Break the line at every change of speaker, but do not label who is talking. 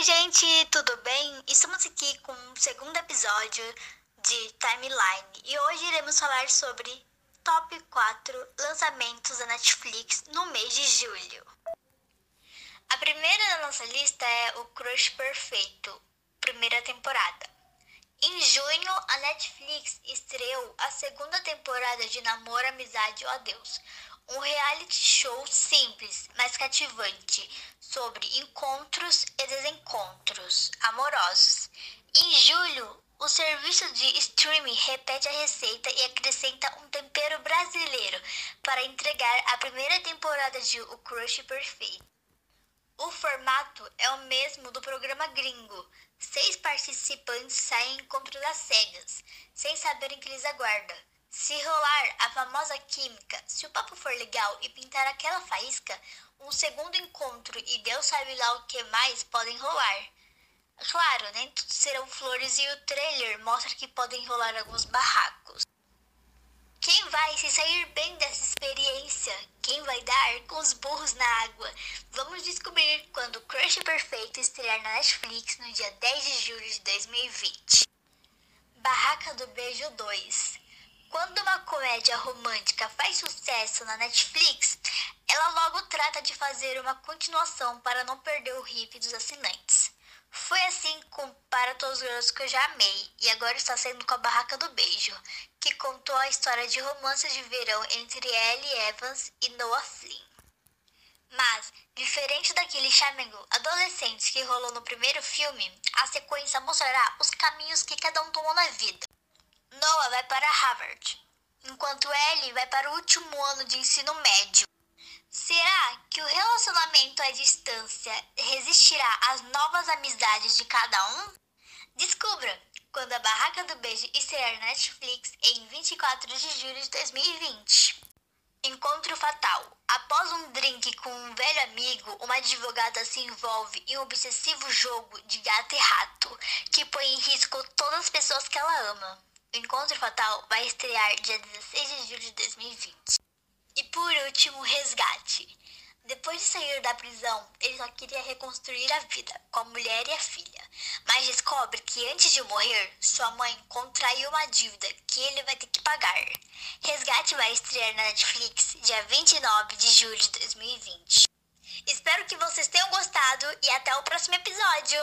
Oi, gente, tudo bem? Estamos aqui com o um segundo episódio de Timeline e hoje iremos falar sobre top 4 lançamentos da Netflix no mês de julho. A primeira da nossa lista é O Crush Perfeito, primeira temporada. Em junho, a Netflix estreou a segunda temporada de Namoro, Amizade ou Adeus, um reality show simples, mas cativante, sobre encontros e desencontros amorosos. Em julho, o serviço de streaming repete a receita e acrescenta um tempero brasileiro para entregar a primeira temporada de O Crush Perfeito. O formato é o mesmo do programa gringo. Seis participantes saem em encontro das cegas, sem saberem que lhes aguarda. Se rolar a famosa química, se o papo for legal e pintar aquela faísca, um segundo encontro e Deus sabe lá o que mais podem rolar. Claro, nem tudo serão flores e o trailer mostra que podem rolar alguns barracos. Quem vai se sair bem dessa experiência? Quem vai dar com os burros na água? Vamos descobrir quando o Crush Perfeito estrear na Netflix no dia 10 de julho de 2020. Barraca do Beijo 2 quando uma comédia romântica faz sucesso na Netflix, ela logo trata de fazer uma continuação para não perder o hip dos assinantes. Foi assim com Para Todos os que eu já amei, e agora está sendo com a Barraca do Beijo, que contou a história de romance de verão entre Ellie Evans e Noah Flynn. Mas, diferente daquele chamego adolescente que rolou no primeiro filme, a sequência mostrará os caminhos que cada um tomou na vida. Noah vai para Harvard, enquanto Ellie vai para o último ano de ensino médio. Será que o relacionamento à distância resistirá às novas amizades de cada um? Descubra quando a Barraca do Beijo estrear na Netflix em 24 de julho de 2020. Encontro fatal. Após um drink com um velho amigo, uma advogada se envolve em um obsessivo jogo de gato e rato que põe em risco todas as pessoas que ela ama. O Encontro Fatal vai estrear dia 16 de julho de 2020. E por último, Resgate. Depois de sair da prisão, ele só queria reconstruir a vida com a mulher e a filha, mas descobre que antes de morrer, sua mãe contraiu uma dívida que ele vai ter que pagar. Resgate vai estrear na Netflix dia 29 de julho de 2020. Espero que vocês tenham gostado e até o próximo episódio!